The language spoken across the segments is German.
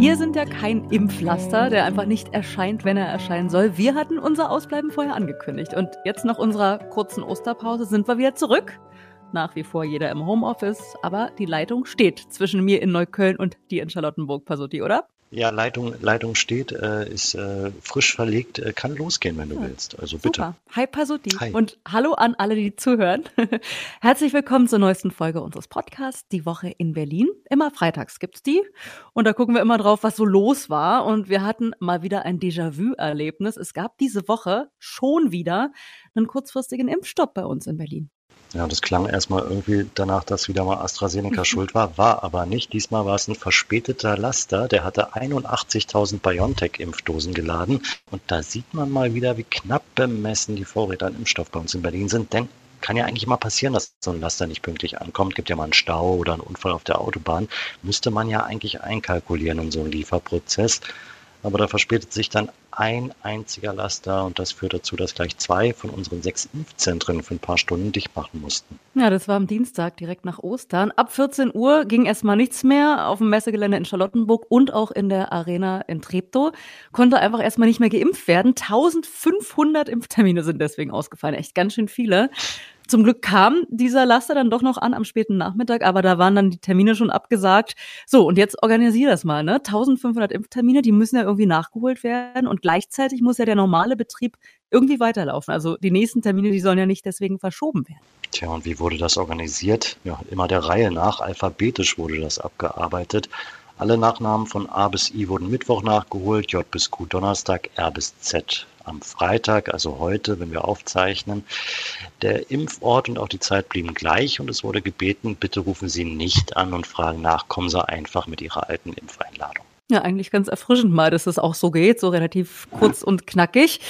Wir sind ja kein Impflaster, der einfach nicht erscheint, wenn er erscheinen soll. Wir hatten unser Ausbleiben vorher angekündigt. Und jetzt nach unserer kurzen Osterpause sind wir wieder zurück. Nach wie vor jeder im Homeoffice, aber die Leitung steht zwischen mir in Neukölln und dir in Charlottenburg, Pasuti, oder? Ja, Leitung, Leitung steht, äh, ist äh, frisch verlegt, äh, kann losgehen, wenn du ja. willst. Also bitte. Super. Hi Pasuti Hi. und hallo an alle, die zuhören. Herzlich willkommen zur neuesten Folge unseres Podcasts, die Woche in Berlin. Immer freitags gibt's die und da gucken wir immer drauf, was so los war und wir hatten mal wieder ein Déjà-vu-Erlebnis. Es gab diese Woche schon wieder einen kurzfristigen Impfstopp bei uns in Berlin. Ja, das klang erstmal irgendwie danach, dass wieder mal AstraZeneca schuld war, war aber nicht. Diesmal war es ein verspäteter Laster, der hatte 81.000 BioNTech-Impfdosen geladen. Und da sieht man mal wieder, wie knapp bemessen die Vorräte an Impfstoff bei uns in Berlin sind. Denn kann ja eigentlich mal passieren, dass so ein Laster nicht pünktlich ankommt. Gibt ja mal einen Stau oder einen Unfall auf der Autobahn. Müsste man ja eigentlich einkalkulieren in so einen Lieferprozess aber da verspätet sich dann ein einziger Laster und das führt dazu, dass gleich zwei von unseren sechs Impfzentren für ein paar Stunden dicht machen mussten. Ja, das war am Dienstag direkt nach Ostern. Ab 14 Uhr ging erstmal nichts mehr auf dem Messegelände in Charlottenburg und auch in der Arena in Treptow. Konnte einfach erstmal nicht mehr geimpft werden. 1500 Impftermine sind deswegen ausgefallen. Echt ganz schön viele. Zum Glück kam dieser Laster dann doch noch an am späten Nachmittag, aber da waren dann die Termine schon abgesagt. So, und jetzt organisier das mal, ne? 1500 Impftermine, die müssen ja irgendwie nachgeholt werden und gleichzeitig muss ja der normale Betrieb irgendwie weiterlaufen. Also die nächsten Termine, die sollen ja nicht deswegen verschoben werden. Tja, und wie wurde das organisiert? Ja, immer der Reihe nach. Alphabetisch wurde das abgearbeitet. Alle Nachnamen von A bis I wurden Mittwoch nachgeholt, J bis Q Donnerstag, R bis Z am Freitag, also heute, wenn wir aufzeichnen. Der Impfort und auch die Zeit blieben gleich und es wurde gebeten, bitte rufen Sie nicht an und fragen nach, kommen Sie einfach mit Ihrer alten Impfeinladung. Ja, eigentlich ganz erfrischend mal, dass es auch so geht, so relativ kurz und knackig.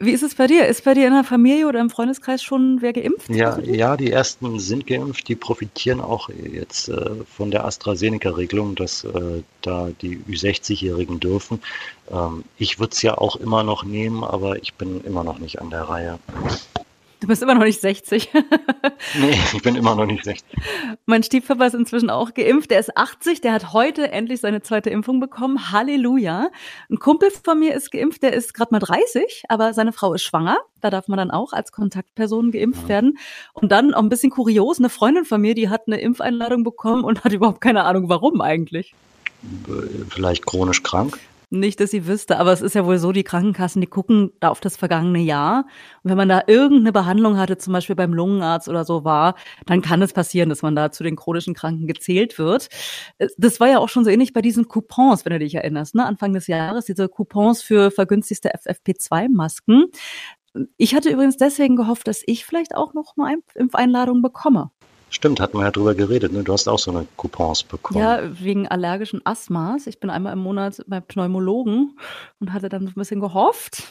Wie ist es bei dir? Ist bei dir in der Familie oder im Freundeskreis schon wer geimpft? Ja, ja, die ersten sind geimpft. Die profitieren auch jetzt äh, von der AstraZeneca-Regelung, dass äh, da die Ü60-Jährigen dürfen. Ähm, ich würde es ja auch immer noch nehmen, aber ich bin immer noch nicht an der Reihe. Du bist immer noch nicht 60. nee, ich bin immer noch nicht 60. Mein Stiefpapa ist inzwischen auch geimpft. Der ist 80. Der hat heute endlich seine zweite Impfung bekommen. Halleluja. Ein Kumpel von mir ist geimpft. Der ist gerade mal 30, aber seine Frau ist schwanger. Da darf man dann auch als Kontaktperson geimpft werden. Und dann auch ein bisschen kurios. Eine Freundin von mir, die hat eine Impfeinladung bekommen und hat überhaupt keine Ahnung, warum eigentlich. Vielleicht chronisch krank? Nicht, dass sie wüsste, aber es ist ja wohl so, die Krankenkassen, die gucken da auf das vergangene Jahr. Und wenn man da irgendeine Behandlung hatte, zum Beispiel beim Lungenarzt oder so war, dann kann es passieren, dass man da zu den chronischen Kranken gezählt wird. Das war ja auch schon so ähnlich bei diesen Coupons, wenn du dich erinnerst, ne? Anfang des Jahres, diese Coupons für vergünstigste FFP2-Masken. Ich hatte übrigens deswegen gehofft, dass ich vielleicht auch noch eine Impfeinladung bekomme. Stimmt, hatten wir ja drüber geredet. Ne? Du hast auch so eine Coupons bekommen. Ja, wegen allergischen Asthmas. Ich bin einmal im Monat beim Pneumologen und hatte dann ein bisschen gehofft.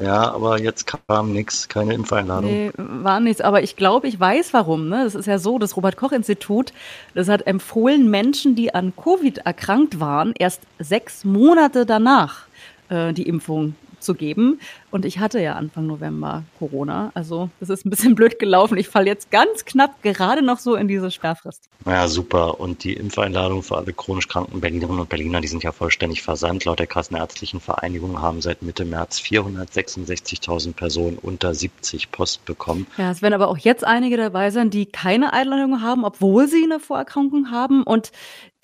Ja, aber jetzt kam nichts, keine Impfeinladung. Nee, war nichts. Aber ich glaube, ich weiß warum. Ne? Das ist ja so, das Robert-Koch-Institut, das hat empfohlen, Menschen, die an Covid erkrankt waren, erst sechs Monate danach äh, die Impfung zu geben. Und ich hatte ja Anfang November Corona. Also das ist ein bisschen blöd gelaufen. Ich falle jetzt ganz knapp gerade noch so in diese Sperrfrist. Ja, super. Und die Impfeinladung für alle chronisch kranken Berlinerinnen und Berliner, die sind ja vollständig versandt. Laut der Kassenärztlichen Vereinigung haben seit Mitte März 466.000 Personen unter 70 Post bekommen. Ja, es werden aber auch jetzt einige dabei sein, die keine Einladung haben, obwohl sie eine Vorerkrankung haben und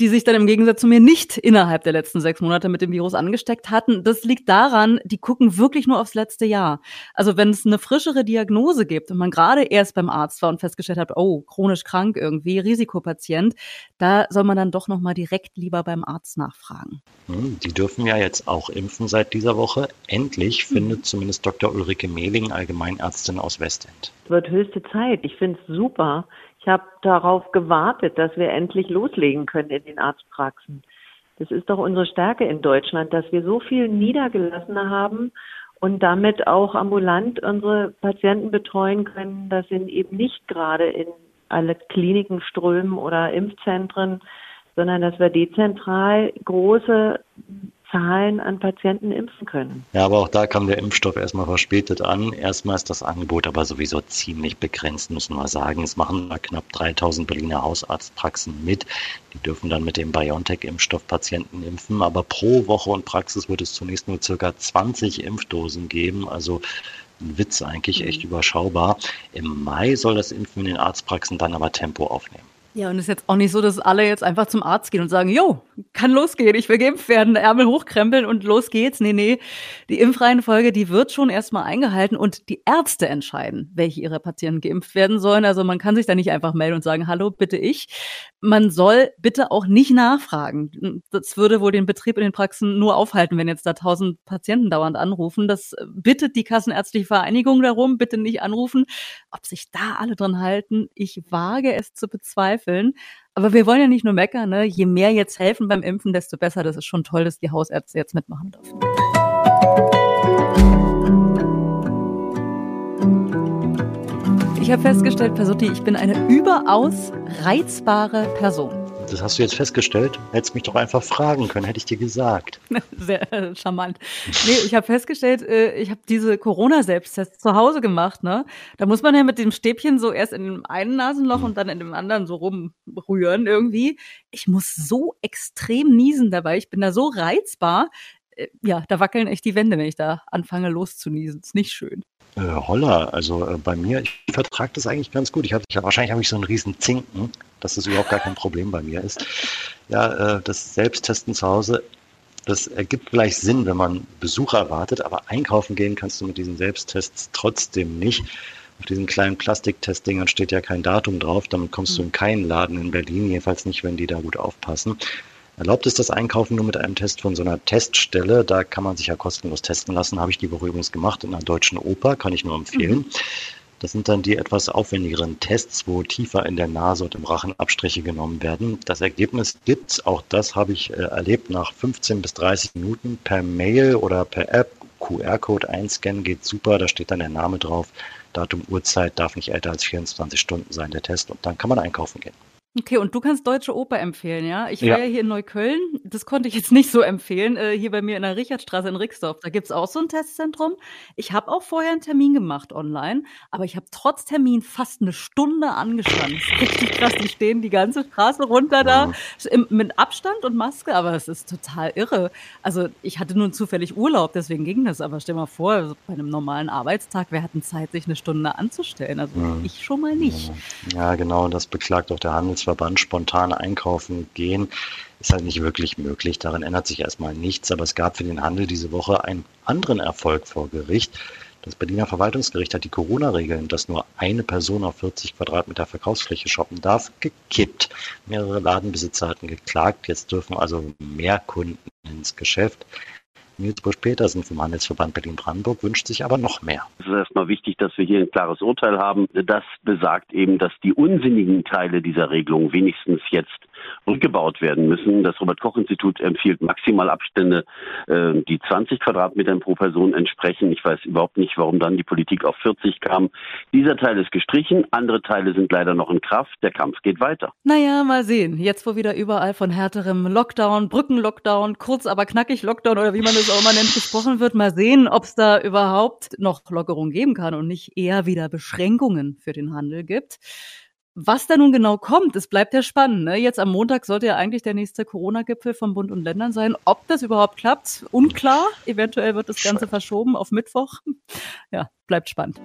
die sich dann im Gegensatz zu mir nicht innerhalb der letzten sechs Monate mit dem Virus angesteckt hatten. Das liegt daran, die gucken wirklich nur aufs letzte Jahr. Also wenn es eine frischere Diagnose gibt und man gerade erst beim Arzt war und festgestellt hat, oh, chronisch krank irgendwie, Risikopatient, da soll man dann doch nochmal direkt lieber beim Arzt nachfragen. Hm, die dürfen ja jetzt auch impfen seit dieser Woche. Endlich hm. findet zumindest Dr. Ulrike Mehling, Allgemeinärztin aus Westend. Es wird höchste Zeit. Ich finde es super, ich habe darauf gewartet, dass wir endlich loslegen können in den Arztpraxen. Das ist doch unsere Stärke in Deutschland, dass wir so viel Niedergelassene haben und damit auch ambulant unsere Patienten betreuen können. Das sind eben nicht gerade in alle Kliniken strömen oder Impfzentren, sondern dass wir dezentral große Zahlen an Patienten impfen können. Ja, aber auch da kam der Impfstoff erstmal verspätet an. Erstmal ist das Angebot aber sowieso ziemlich begrenzt, müssen wir sagen. Es machen da knapp 3000 Berliner Hausarztpraxen mit. Die dürfen dann mit dem BioNTech-Impfstoff Patienten impfen. Aber pro Woche und Praxis wird es zunächst nur circa 20 Impfdosen geben. Also ein Witz eigentlich, echt mhm. überschaubar. Im Mai soll das Impfen in den Arztpraxen dann aber Tempo aufnehmen. Ja, und es ist jetzt auch nicht so, dass alle jetzt einfach zum Arzt gehen und sagen, jo, kann losgehen, ich will geimpft werden, Ärmel hochkrempeln und los geht's. Nee, nee, die Impfreihenfolge, die wird schon erstmal eingehalten und die Ärzte entscheiden, welche ihrer Patienten geimpft werden sollen. Also man kann sich da nicht einfach melden und sagen, hallo, bitte ich. Man soll bitte auch nicht nachfragen. Das würde wohl den Betrieb in den Praxen nur aufhalten, wenn jetzt da tausend Patienten dauernd anrufen. Das bittet die Kassenärztliche Vereinigung darum, bitte nicht anrufen. Ob sich da alle dran halten, ich wage es zu bezweifeln verzweifeln. Aber wir wollen ja nicht nur meckern, ne? je mehr jetzt helfen beim Impfen, desto besser. Das ist schon toll, dass die Hausärzte jetzt mitmachen dürfen. Ich habe festgestellt, Pasutti, ich bin eine überaus reizbare Person das hast du jetzt festgestellt. Hättest mich doch einfach fragen können, hätte ich dir gesagt. Sehr äh, charmant. Nee, ich habe festgestellt, äh, ich habe diese Corona-Selbsttests zu Hause gemacht. Ne? Da muss man ja mit dem Stäbchen so erst in dem einen Nasenloch mhm. und dann in dem anderen so rumrühren irgendwie. Ich muss so extrem niesen dabei. Ich bin da so reizbar. Äh, ja, da wackeln echt die Wände, wenn ich da anfange loszuniesen. Ist nicht schön. Äh, Holla, also äh, bei mir, ich vertrage das eigentlich ganz gut. Ich hab, ich wahrscheinlich habe ich so einen riesen Zinken, dass das überhaupt gar kein Problem bei mir ist. Ja, äh, das Selbsttesten zu Hause, das ergibt vielleicht Sinn, wenn man Besucher erwartet, aber einkaufen gehen kannst du mit diesen Selbsttests trotzdem nicht. Auf diesen kleinen Plastiktestdingern steht ja kein Datum drauf, damit kommst du hm. in keinen Laden in Berlin, jedenfalls nicht, wenn die da gut aufpassen. Erlaubt ist das Einkaufen nur mit einem Test von so einer Teststelle. Da kann man sich ja kostenlos testen lassen. Habe ich die Woche übrigens gemacht in einer deutschen Oper, kann ich nur empfehlen. Mhm. Das sind dann die etwas aufwendigeren Tests, wo tiefer in der Nase und im Rachen Abstriche genommen werden. Das Ergebnis gibt's, auch das habe ich äh, erlebt, nach 15 bis 30 Minuten per Mail oder per App. QR-Code einscannen geht super, da steht dann der Name drauf. Datum, Uhrzeit darf nicht älter als 24 Stunden sein, der Test. Und dann kann man einkaufen gehen. Okay, und du kannst Deutsche Oper empfehlen, ja? Ich war ja. ja hier in Neukölln, das konnte ich jetzt nicht so empfehlen, äh, hier bei mir in der Richardstraße in Rixdorf. Da gibt's auch so ein Testzentrum. Ich habe auch vorher einen Termin gemacht online, aber ich habe trotz Termin fast eine Stunde angestanden. richtig krass, die stehen die ganze Straße runter da im, mit Abstand und Maske, aber es ist total irre. Also ich hatte nun zufällig Urlaub, deswegen ging das, aber stell mal vor, also bei einem normalen Arbeitstag, wer hat denn Zeit, sich eine Stunde anzustellen? Also mhm. ich schon mal nicht. Ja, genau, das beklagt auch der Handels Handelsverband spontan einkaufen gehen, ist halt nicht wirklich möglich. Daran ändert sich erstmal nichts. Aber es gab für den Handel diese Woche einen anderen Erfolg vor Gericht. Das Berliner Verwaltungsgericht hat die Corona-Regeln, dass nur eine Person auf 40 Quadratmeter Verkaufsfläche shoppen darf, gekippt. Mehrere Ladenbesitzer hatten geklagt. Jetzt dürfen also mehr Kunden ins Geschäft. Nils Busch-Petersen vom Handelsverband Berlin-Brandenburg wünscht sich aber noch mehr. Es ist erstmal wichtig, dass wir hier ein klares Urteil haben. Das besagt eben, dass die unsinnigen Teile dieser Regelung wenigstens jetzt rückgebaut werden müssen. Das Robert-Koch-Institut empfiehlt Maximalabstände, äh, die 20 Quadratmetern pro Person entsprechen. Ich weiß überhaupt nicht, warum dann die Politik auf 40 kam. Dieser Teil ist gestrichen, andere Teile sind leider noch in Kraft. Der Kampf geht weiter. Naja, mal sehen. Jetzt, wo wieder überall von härterem Lockdown, Brückenlockdown, kurz aber knackig Lockdown oder wie man es auch immer nennt, gesprochen wird, mal sehen, ob es da überhaupt noch Lockerung geben kann und nicht eher wieder Beschränkungen für den Handel gibt. Was da nun genau kommt, es bleibt ja spannend. Ne? Jetzt am Montag sollte ja eigentlich der nächste Corona-Gipfel von Bund und Ländern sein. Ob das überhaupt klappt, unklar. Eventuell wird das Ganze verschoben auf Mittwoch. Ja, bleibt spannend.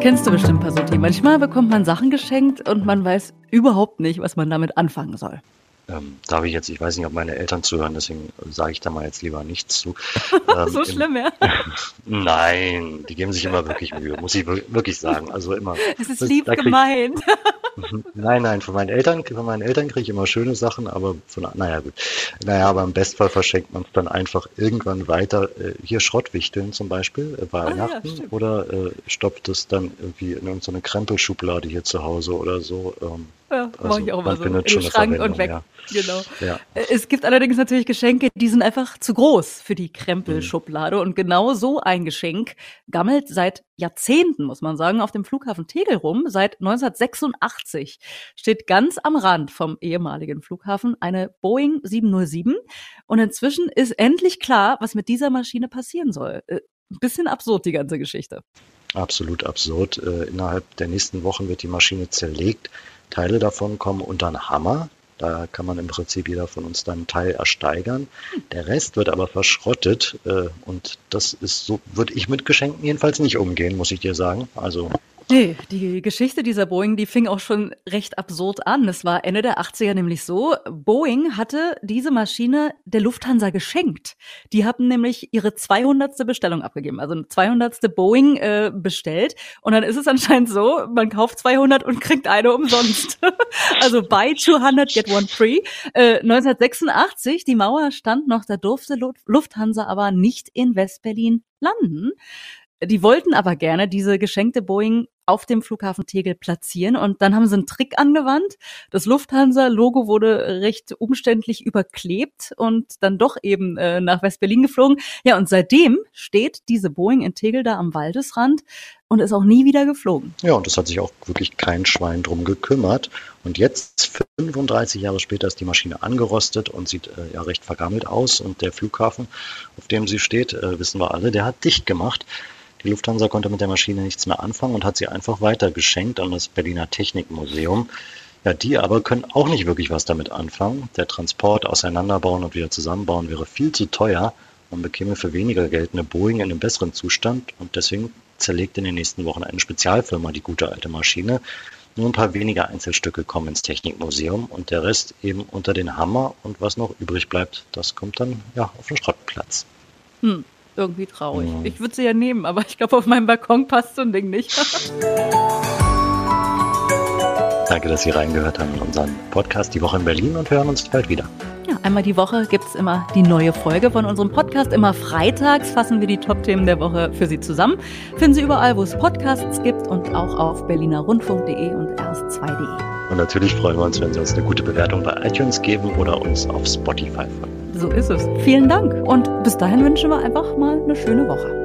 Kennst du bestimmt, Pasuti. Manchmal bekommt man Sachen geschenkt und man weiß überhaupt nicht, was man damit anfangen soll. Ähm, darf ich jetzt, ich weiß nicht, ob meine Eltern zuhören, deswegen sage ich da mal jetzt lieber nichts zu. Ähm, so schlimm, ja? Nein, die geben sich immer wirklich Mühe, muss ich wirklich sagen. Also immer. Es ist lieb gemeint. nein, nein, von meinen Eltern, von meinen Eltern kriege ich immer schöne Sachen, aber von, naja, gut. Naja, aber im Bestfall verschenkt man es dann einfach irgendwann weiter. Äh, hier Schrottwichteln zum Beispiel, äh, Weihnachten, ah, ja, oder äh, stoppt es dann irgendwie in irgendeine Krempelschublade hier zu Hause oder so. Ähm, Ja, also, mache ich auch mal so. In den Schrank und weg. Ja. Genau. Ja. Äh, es gibt allerdings natürlich Geschenke, die sind einfach zu groß für die Krempelschublade. Mhm. Und genau so ein Geschenk gammelt seit Jahrzehnten, muss man sagen, auf dem Flughafen Tegel rum. Seit 1986 steht ganz am Rand vom ehemaligen Flughafen eine Boeing 707. Und inzwischen ist endlich klar, was mit dieser Maschine passieren soll. Ein äh, bisschen absurd, die ganze Geschichte. Absolut absurd. Äh, innerhalb der nächsten Wochen wird die Maschine zerlegt. Teile davon kommen unter einen Hammer. Da kann man im Prinzip jeder von uns dann einen Teil ersteigern. Der Rest wird aber verschrottet äh, und das ist so, würde ich mit Geschenken jedenfalls nicht umgehen, muss ich dir sagen. Also Nee, die Geschichte dieser Boeing, die fing auch schon recht absurd an. Es war Ende der 80er nämlich so, Boeing hatte diese Maschine der Lufthansa geschenkt. Die hatten nämlich ihre 200. Bestellung abgegeben, also eine 200. Boeing äh, bestellt. Und dann ist es anscheinend so, man kauft 200 und kriegt eine umsonst. also buy 200, get one free. Äh, 1986, die Mauer stand noch, da durfte Lufthansa aber nicht in Westberlin landen. Die wollten aber gerne diese geschenkte Boeing auf dem Flughafen Tegel platzieren. Und dann haben sie einen Trick angewandt. Das Lufthansa-Logo wurde recht umständlich überklebt und dann doch eben äh, nach West-Berlin geflogen. Ja, und seitdem steht diese Boeing in Tegel da am Waldesrand und ist auch nie wieder geflogen. Ja, und es hat sich auch wirklich kein Schwein drum gekümmert. Und jetzt, 35 Jahre später, ist die Maschine angerostet und sieht äh, ja recht vergammelt aus. Und der Flughafen, auf dem sie steht, äh, wissen wir alle, der hat dicht gemacht. Die Lufthansa konnte mit der Maschine nichts mehr anfangen und hat sie einfach weitergeschenkt an das Berliner Technikmuseum. Ja, die aber können auch nicht wirklich was damit anfangen. Der Transport, Auseinanderbauen und wieder zusammenbauen wäre viel zu teuer. Man bekäme für weniger Geld eine Boeing in einem besseren Zustand und deswegen zerlegt in den nächsten Wochen eine Spezialfirma die gute alte Maschine. Nur ein paar weniger Einzelstücke kommen ins Technikmuseum und der Rest eben unter den Hammer und was noch übrig bleibt, das kommt dann ja auf den Schrottplatz. Hm irgendwie traurig. Ja. Ich würde sie ja nehmen, aber ich glaube, auf meinem Balkon passt so ein Ding nicht. Danke, dass Sie reingehört haben in unseren Podcast Die Woche in Berlin und hören uns bald wieder. Ja, einmal die Woche gibt es immer die neue Folge von unserem Podcast. Immer freitags fassen wir die Top-Themen der Woche für Sie zusammen. Finden Sie überall, wo es Podcasts gibt und auch auf berlinerrundfunk.de und erst2.de. Und natürlich freuen wir uns, wenn Sie uns eine gute Bewertung bei iTunes geben oder uns auf Spotify folgen. So ist es. Vielen Dank und bis dahin wünschen wir einfach mal eine schöne Woche.